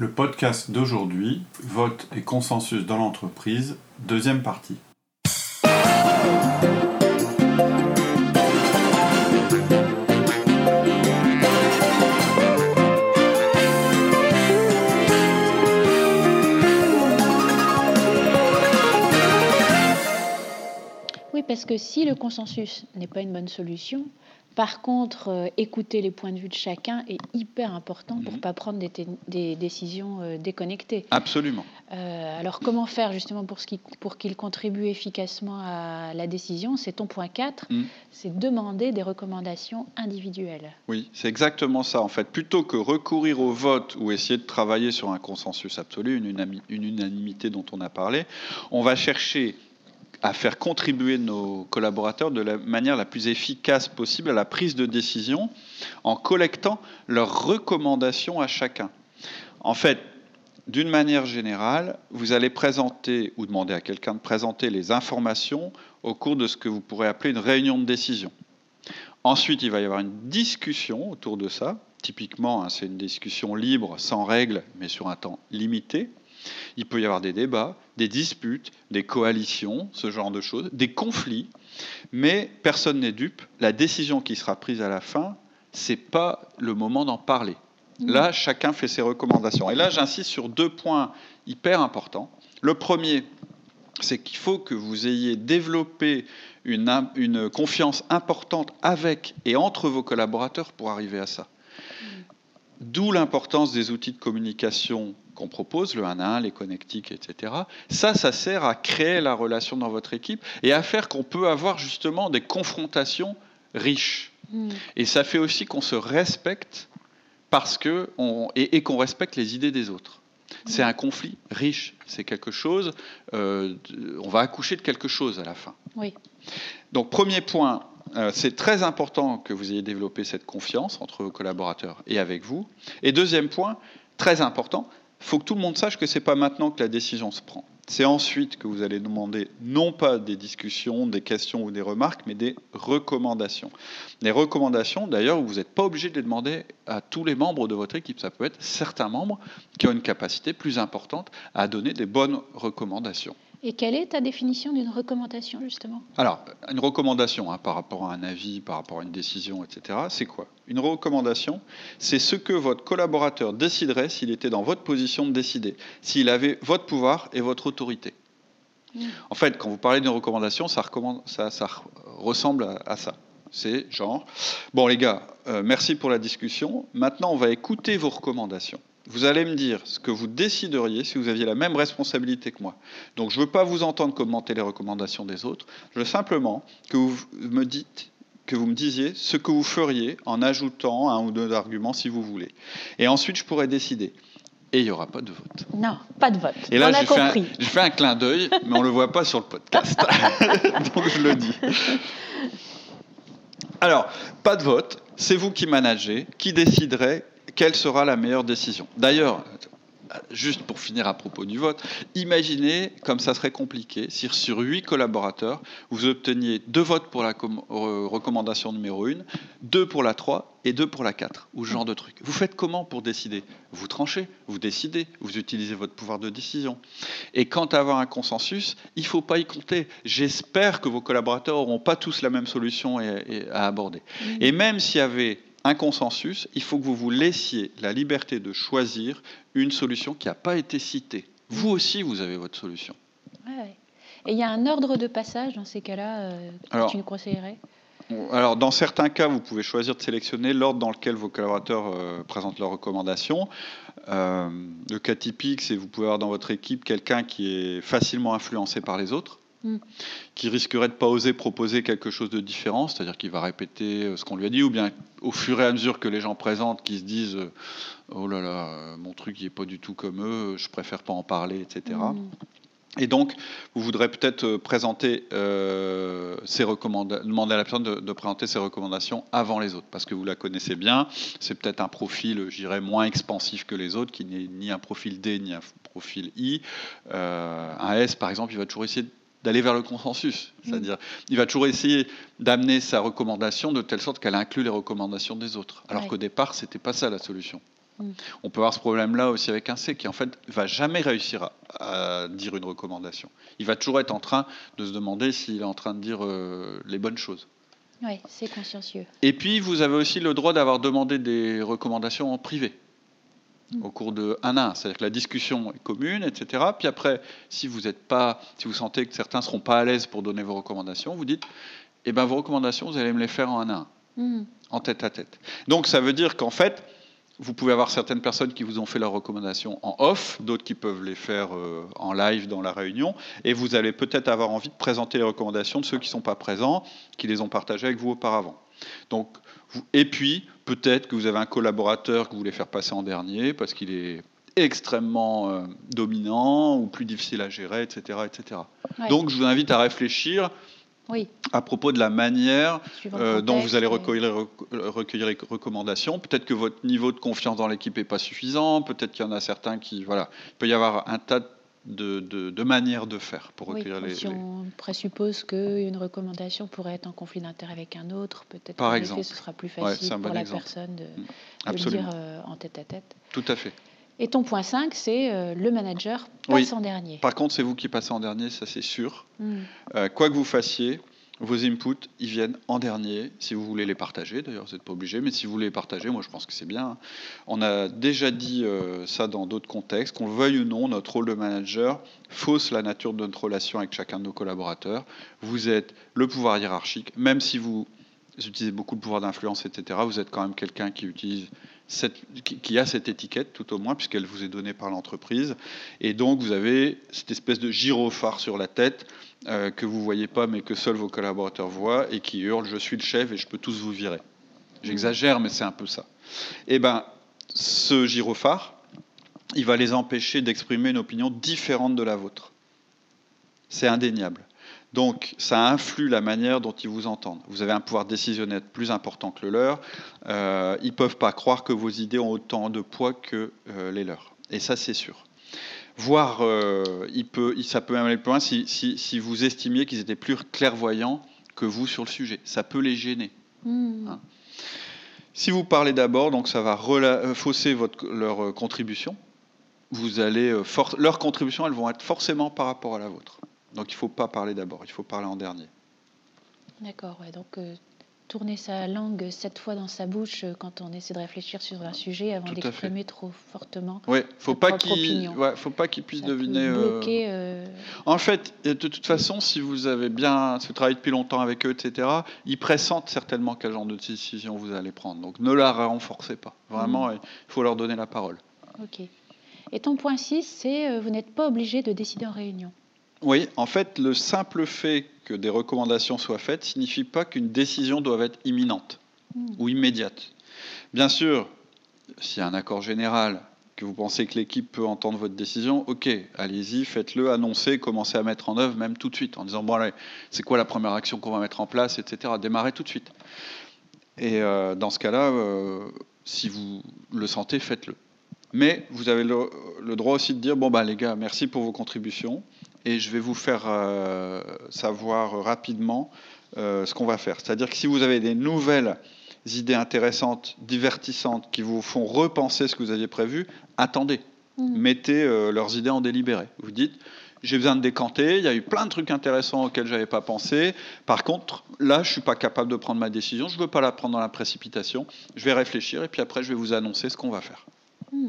Le podcast d'aujourd'hui, Vote et consensus dans l'entreprise, deuxième partie. Oui, parce que si le consensus n'est pas une bonne solution, par contre, euh, écouter les points de vue de chacun est hyper important pour ne mhm. pas prendre des, décisions euh, déconnectées. Absolument. Euh, alors, comment faire justement pour, pour qu'il contribue efficacement à la décision C'est ton point 4, mhm. c'est demander des recommandations individuelles. Oui, c'est exactement ça. En fait, plutôt que recourir au vote ou essayer de travailler sur un consensus absolu, une unanimité dont on a parlé, on va chercher à faire contribuer nos collaborateurs de la manière la plus efficace possible à la prise de décision en collectant leurs recommandations à chacun. En fait, d'une manière générale, vous allez présenter ou demander à quelqu'un de présenter les informations au cours de ce que vous pourrez appeler une réunion de décision. Ensuite, il va y avoir une discussion autour de ça. Typiquement, hein, c'est une discussion libre, sans règles, mais sur un temps limité. Il peut y avoir des débats, des disputes, des coalitions, ce genre de choses, des conflits, mais personne n'est dupe. La décision qui sera prise à la fin, c'est pas le moment d'en parler. Mmh. Là, chacun fait ses recommandations. Et là, j'insiste sur deux points hyper importants. Le premier, c'est qu'il faut que vous ayez développé une, une, confiance importante avec et entre vos collaborateurs pour arriver à ça. D'où l'importance des outils de communication qu'on propose, le 1 à 1, les connectiques, etc. Ça, ça sert à créer la relation dans votre équipe et à faire qu'on peut avoir justement des confrontations riches. Hmm. Et ça fait aussi qu'on se respecte parce que on, et, qu'on respecte les idées des autres. C'est un conflit riche, c'est quelque chose, euh, on va accoucher de quelque chose à la fin. Oui. Donc premier point, c'est très important que vous ayez développé cette confiance entre vos collaborateurs et avec vous. Et deuxième point, très important, il faut que tout le monde sache que ce n'est pas maintenant que la décision se prend. C'est ensuite que vous allez demander non pas des discussions, des questions ou des remarques, mais des recommandations. Les recommandations, d'ailleurs, vous n'êtes pas obligé de les demander à tous les membres de votre équipe. Ça peut être certains membres qui ont une capacité plus importante à donner des bonnes recommandations. Et quelle est ta définition d'une recommandation, justement? Alors, une recommandation hein, par rapport à un avis, par rapport à une décision, etc., c'est quoi? Une recommandation, c'est ce que votre collaborateur déciderait s'il était dans votre position de décider, s'il avait votre pouvoir et votre autorité. Mmh. En fait, quand vous parlez d'une recommandation, ça, ressemble à, ça. C'est genre, bon les gars, euh, merci pour la discussion, maintenant on va écouter vos recommandations vous allez me dire ce que vous décideriez si vous aviez la même responsabilité que moi. Donc je ne veux pas vous entendre commenter les recommandations des autres, je veux simplement que vous me dites que vous me disiez ce que vous feriez en ajoutant un ou deux arguments si vous voulez. Et ensuite, je pourrais décider. Et il n'y aura pas de vote. Non, pas de vote. Et là, j'ai fait, fait, un clin d'œil, mais on ne le voit pas sur le podcast. Donc je le dis. Alors, pas de vote, c'est vous qui managez, qui déciderez quelle sera la meilleure décision. D'ailleurs, juste pour finir à propos du vote, imaginez comme ça serait compliqué si sur huit collaborateurs, vous obteniez deux votes pour la euh, recommandation numéro 1, deux pour la 3 et deux pour la 4, ou ce genre de truc. Vous faites comment pour décider? Vous tranchez, vous décidez, vous utilisez votre pouvoir de décision. Et quant à avoir un consensus, il ne faut pas y compter. J'espère que vos collaborateurs n'auront pas tous la même solution à aborder. Mmh. Et même s'il y avait un consensus, il faut que vous vous laissiez la liberté de choisir une solution qui n'a pas été citée. Vous aussi, vous avez votre solution. Et il y a un ordre de passage dans ces cas-là euh, que tu nous conseillerais? alors, dans certains cas, vous pouvez choisir de sélectionner l'ordre dans lequel vos collaborateurs euh, présentent leurs recommandations. Euh, le cas typique, c'est vous pouvez avoir dans votre équipe quelqu'un qui est facilement influencé par les autres. Mm. qui risquerait de pas oser proposer quelque chose de différent, c'est-à-dire qu'il va répéter euh, ce qu'on lui a dit, ou bien au fur et à mesure que les gens présentent, qui se disent euh, oh là là, mon truc il est pas du tout comme eux, je préfère pas en parler, etc. Mm. Et donc, vous voudrez peut-être euh, présenter euh, ces recommandations, demander à la personne de, présenter ses recommandations avant les autres, parce que vous la connaissez bien. C'est peut-être un profil, je dirais, moins expansif que les autres, qui n'est ni un profil D ni un profil I. Euh, un S, par exemple, il va toujours essayer d'aller vers le consensus, c'est-à-dire, il va toujours essayer d'amener sa recommandation de telle sorte qu'elle inclut les recommandations des autres, alors qu'au départ, c'était pas ça la solution. On peut avoir ce problème-là aussi avec un C qui en fait va jamais réussir à, dire une recommandation. Il va toujours être en train de se demander s'il est en train de dire euh, les bonnes choses. Oui, c'est consciencieux. Et puis vous avez aussi le droit d'avoir demandé des recommandations en privé mm. Au cours de un à un, c'est-à-dire que la discussion est commune, etc. Puis après, si vous êtes pas, si vous sentez que certains seront pas à l'aise pour donner vos recommandations, vous dites, eh ben vos recommandations, vous allez me les faire en un à un, mm. en tête à tête. Donc ça veut dire qu'en fait, vous pouvez avoir certaines personnes qui vous ont fait leurs recommandations en off, d'autres qui peuvent les faire euh, en live dans la réunion, et vous allez peut-être avoir envie de présenter les recommandations de ceux qui ne sont pas présents, qui les ont partagées avec vous auparavant. Donc, et puis, peut-être que vous avez un collaborateur que vous voulez faire passer en dernier parce qu'il est extrêmement euh, dominant ou plus difficile à gérer, etc. etc. Donc, je vous invite à réfléchir à propos de la manière euh, dont vous allez recueillir, recueillir les recommandations. Peut-être que votre niveau de confiance dans l'équipe n'est pas suffisant, peut-être qu'il y en a certains qui... Voilà, il peut y avoir un tas de, de, manières de faire pour recueillir les... Si on présuppose qu'une recommandation pourrait être en conflit d'intérêt avec un autre, peut-être Par exemple. ce sera plus facile pour la personne de, mm. le dire euh, en tête à tête. Tout à fait. Et ton point 5, c'est euh, le manager passe en dernier. Par contre, c'est vous qui passez en dernier, ça c'est sûr. Hmm. Euh, quoi que vous fassiez, vos inputs, ils viennent en dernier, si vous voulez les partager. D'ailleurs, vous n'êtes pas obligé, mais si vous voulez les partager, moi je pense que c'est bien. On a déjà dit euh, ça dans d'autres contextes, qu'on veuille ou non, notre rôle de manager fausse la nature de notre relation avec chacun de nos collaborateurs. Vous êtes le pouvoir hiérarchique, même si vous utilisez beaucoup de pouvoir d'influence, etc., vous êtes quand même quelqu'un qui utilise qui a cette étiquette, tout au moins, puisqu'elle vous est donnée par l'entreprise. Et donc, vous avez cette espèce de gyrophare sur la tête euh, que vous ne voyez pas, mais que seuls vos collaborateurs voient, et qui hurle Je suis le chef et je peux tous vous virer. J'exagère, mais c'est un peu ça. Eh bien, ce gyrophare, il va les empêcher d'exprimer une opinion différente de la vôtre. C'est indéniable. Donc ça influe la manière dont ils vous entendent. Vous avez un pouvoir décisionnel plus important que le leur. Euh, ils ne peuvent pas croire que vos idées ont autant de poids que euh, les leurs. Et ça, c'est sûr. Voire, euh, il peut, ça peut même aller plus loin si, si, vous estimiez qu'ils étaient plus clairvoyants que vous sur le sujet. Ça peut les gêner. Hmm. Hein. Si vous parlez d'abord, donc ça va fausser votre, leur contribution. Vous allez, leurs contributions, elles vont être forcément par rapport à la vôtre. Donc il ne faut pas parler d'abord, il faut parler en dernier. D'accord, ouais, donc euh, tourner sa langue sept fois dans sa bouche euh, quand on essaie de réfléchir sur un sujet avant d'exprimer trop fortement. Oui, faut pas qu'il, ouais, faut pas qu'il puisse deviner. Euh, en fait, de toute façon, si vous avez bien, si vous travaillez depuis longtemps avec eux, etc., ils pressentent certainement quel genre de décision vous allez prendre. Donc ne la renforcez pas. Vraiment, mhm. il faut leur donner la parole. Ok. Et ton point 6, c'est vous n'êtes pas obligé de décider en réunion. Oui, en fait, le simple fait que des recommandations soient faites signifie pas qu'une décision doit être imminente ou immédiate. Bien sûr, s'il y a un accord général, que vous pensez que l'équipe peut entendre votre décision, ok, allez-y, faites-le, annoncez, commencez à mettre en œuvre même tout de suite, en disant, bon allez, c'est quoi la première action qu'on va mettre en place, etc. Démarrez tout de suite. Et euh, dans ce cas-là, euh, si vous le sentez, faites-le. Mais vous avez le, le, droit aussi de dire, bon bah les gars, merci pour vos contributions et je vais vous faire euh, savoir rapidement euh, ce qu'on va faire. C'est-à-dire que si vous avez des nouvelles idées intéressantes, divertissantes, qui vous font repenser ce que vous aviez prévu, attendez. Mmh. Mettez euh, leurs idées en délibéré. Vous dites, j'ai besoin de décanter, il y a eu plein de trucs intéressants auxquels je n'avais pas pensé. Par contre, là, je ne suis pas capable de prendre ma décision, je ne veux pas la prendre dans la précipitation, je vais réfléchir et puis après, je vais vous annoncer ce qu'on va faire. Mmh.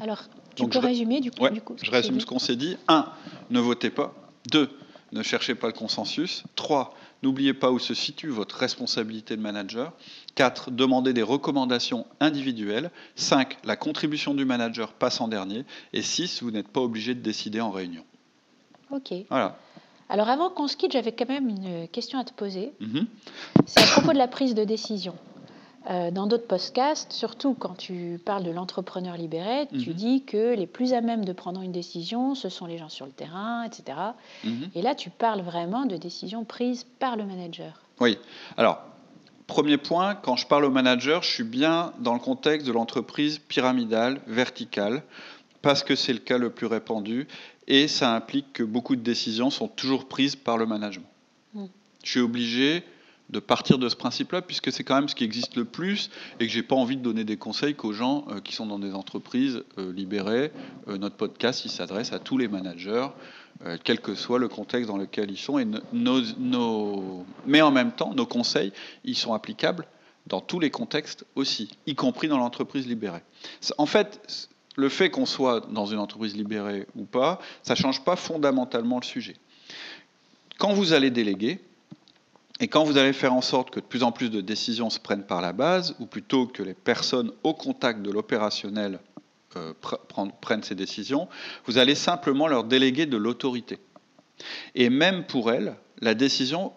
Alors, tu peux résumer du coup, Je résume ce qu'on s'est dit. 1. Ne votez pas. 2. Ne cherchez pas le consensus. 3. N'oubliez pas où se situe votre responsabilité de manager. 4. Demandez des recommandations individuelles. 5. La contribution du manager passe en dernier. Et 6. Vous n'êtes pas obligé de décider en réunion. Ok. Voilà. Alors avant qu'on se quitte, j'avais quand même une question à te poser. Mm-hmm. C'est à propos de la prise de décision. Euh, dans d'autres podcasts, surtout quand tu parles de l'entrepreneur libéré, tu Mhm. dis que les plus à même de prendre une décision, ce sont les gens sur le terrain, etc. Mhm. Et là, tu parles vraiment de décisions prises par le manager. Oui. Alors, premier point, quand je parle au manager, je suis bien dans le contexte de l'entreprise pyramidale, verticale, parce que c'est le cas le plus répandu, et ça implique que beaucoup de décisions sont toujours prises par le management. Mm. Je suis obligé de partir de ce principe-là, puisque c'est quand même ce qui existe le plus, et que j'ai pas envie de donner des conseils qu'aux gens euh, qui sont dans des entreprises euh, libérées. Euh, notre podcast, s'adresse à tous les managers, quel que soit le contexte dans lequel ils sont. Et no- nos, Mais en même temps, nos conseils, ils sont applicables dans tous les contextes aussi, y compris dans l'entreprise libérée. En fait, le fait qu'on soit dans une entreprise libérée ou pas, ça ne change pas fondamentalement le sujet. Quand vous allez déléguer, et quand vous allez faire en sorte que de plus en plus de décisions se prennent par la base, ou plutôt que les personnes au contact de l'opérationnel euh, pr- prennent- prennent ces décisions, vous allez simplement leur déléguer de l'autorité. Et même pour elles, la décision,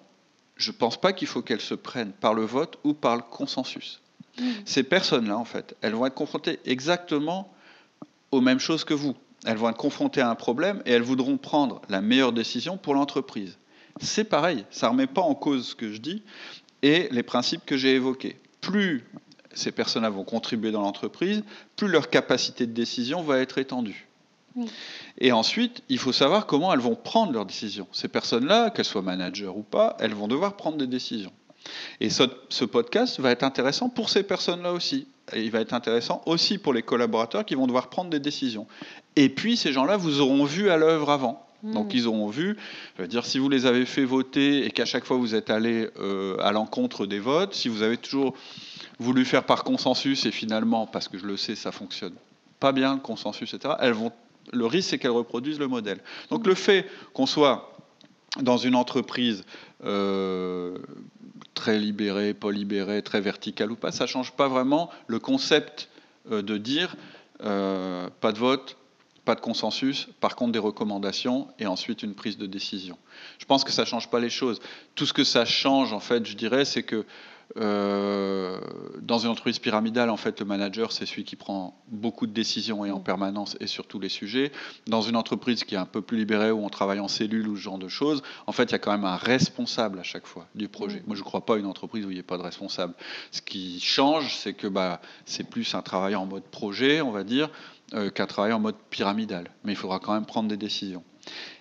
je ne pense pas qu'il faut qu'elle se prenne par le vote ou par le consensus. Ces personnes-là, en fait, elles vont être confrontées exactement aux mêmes choses que vous. Elles vont être confrontées à un problème et elles voudront prendre la meilleure décision pour l'entreprise. C'est pareil, ça ne remet pas en cause ce que je dis et les principes que j'ai évoqués. Plus ces personnes-là vont contribuer dans l'entreprise, plus leur capacité de décision va être étendue. Oui. Et ensuite, il faut savoir comment elles vont prendre leurs décisions. Ces personnes-là, qu'elles soient managers ou pas, elles vont devoir prendre des décisions. Et ce, ce podcast va être intéressant pour ces personnes-là aussi. Et il va être intéressant aussi pour les collaborateurs qui vont devoir prendre des décisions. Et puis, ces gens-là vous auront vu à l'œuvre avant. Donc, ils auront vu, je veux dire, si vous les avez fait voter et qu'à chaque fois vous êtes allé euh, à l'encontre des votes, si vous avez toujours voulu faire par consensus et finalement, parce que je le sais, ça fonctionne pas bien, le consensus, etc., elles vont, le risque, c'est qu'elles reproduisent le modèle. Donc, le fait qu'on soit dans une entreprise euh, très libérée, pas libérée, très verticale ou pas, ça change pas vraiment le concept euh, de dire euh, pas de vote, pas de consensus, par contre des recommandations et ensuite une prise de décision. Je pense que ça change pas les choses. Tout ce que ça change, en fait, je dirais, c'est que euh, dans une entreprise pyramidale, en fait, le manager, c'est celui qui prend beaucoup de décisions et en permanence et sur tous les sujets. Dans une entreprise qui est un peu plus libérée, où on travaille en cellule ou ce genre de choses, en fait, il y a quand même un responsable à chaque fois du projet. Moi, je ne crois pas à une entreprise où il n'y a pas de responsable. Ce qui change, c'est que bah, c'est plus un travail en mode projet, on va dire, euh, qu'un travail en mode pyramidal. Mais il faudra quand même prendre des décisions.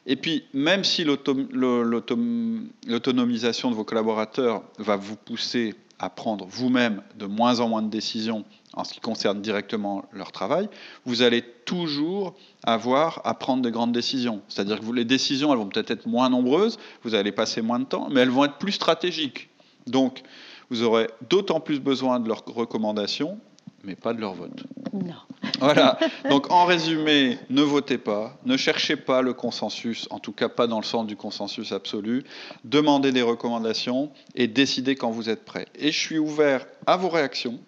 Et puis, même si l'autonomisation de vos collaborateurs va vous pousser à prendre vous-même de moins en moins de décisions en ce qui concerne directement leur travail, vous allez toujours avoir à prendre de grandes décisions. C'est-à-dire que les décisions, elles vont peut-être être moins nombreuses, vous allez passer moins de temps, mais elles vont être plus stratégiques. Donc, vous aurez d'autant plus besoin de leurs recommandations, mais pas de leur vote. Non. Voilà. Donc en résumé, ne votez pas, ne cherchez pas le consensus, en tout cas pas dans le sens du consensus absolu. Demandez des recommandations et décidez quand vous êtes prêt. Et je suis ouvert à vos réactions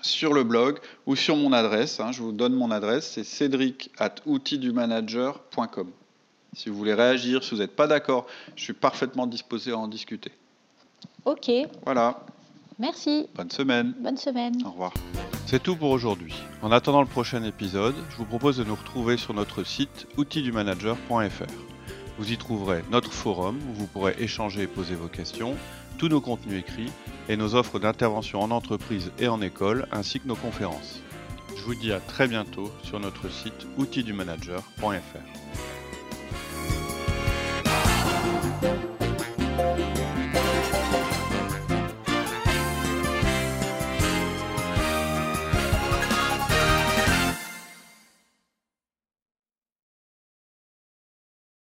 sur le blog ou sur mon adresse. hein. je vous donne mon adresse, c'est cédric at outildumanager.com. Si vous voulez réagir, si vous n'êtes pas d'accord, je suis parfaitement disposé à en discuter. Ok, Voilà. Merci. Bonne semaine. Bonne semaine. Au revoir. C'est tout pour aujourd'hui. En attendant le prochain épisode, je vous propose de nous retrouver sur notre site outildumanager.fr. Vous y trouverez notre forum où vous pourrez échanger et poser vos questions, tous nos contenus écrits et nos offres d'intervention en entreprise et en école, ainsi que nos conférences. Je vous dis à très bientôt sur notre site outildumanager.fr.